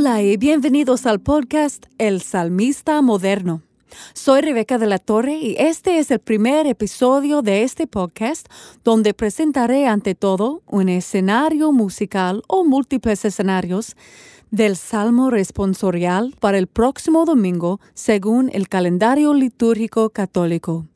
Hola y bienvenidos al podcast El Salmista Moderno. Soy Rebeca de la Torre y este es el primer episodio de este podcast donde presentaré ante todo un escenario musical o múltiples escenarios del Salmo responsorial para el próximo domingo según el calendario litúrgico católico.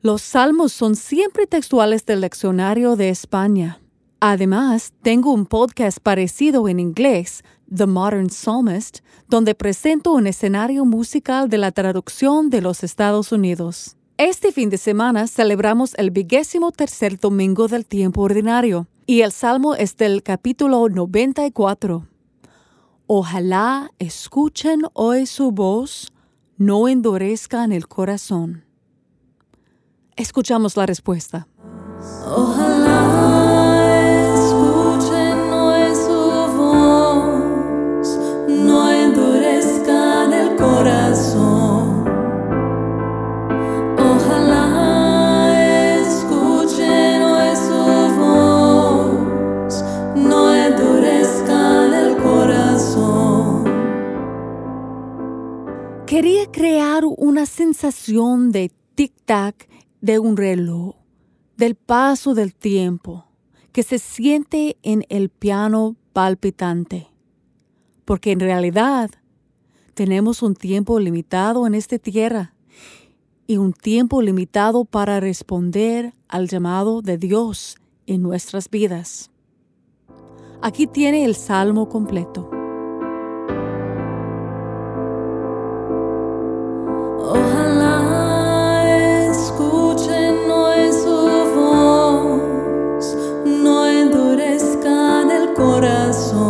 Los salmos son siempre textuales del leccionario de España. Además, tengo un podcast parecido en inglés, The Modern Psalmist, donde presento un escenario musical de la traducción de los Estados Unidos. Este fin de semana celebramos el vigésimo tercer domingo del tiempo ordinario y el salmo es del capítulo 94. Ojalá escuchen hoy su voz, no endurezcan el corazón. Escuchamos la respuesta. Ojalá crear una sensación de tic-tac de un reloj, del paso del tiempo, que se siente en el piano palpitante. Porque en realidad tenemos un tiempo limitado en esta tierra y un tiempo limitado para responder al llamado de Dios en nuestras vidas. Aquí tiene el salmo completo. corazón.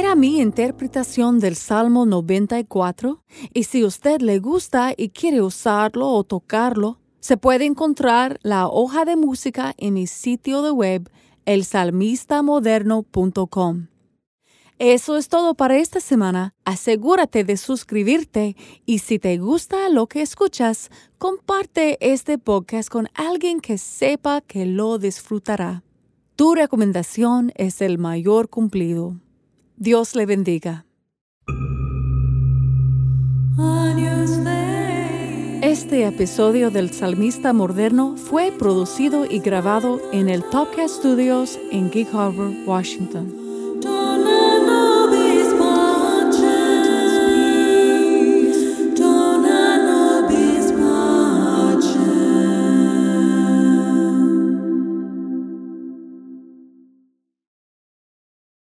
desea mi interpretación del Salmo 94 y si usted le gusta y quiere usarlo o tocarlo, se puede encontrar la hoja de música en mi sitio de web elsalmistamoderno.com. Eso es todo para esta semana. Asegúrate de suscribirte y si te gusta lo que escuchas, comparte este podcast con alguien que sepa que lo disfrutará. Tu recomendación es el mayor cumplido. Dios le bendiga. Este episodio del Salmista Moderno fue producido y grabado en el Topcast Studios en Gig Harbor, Washington.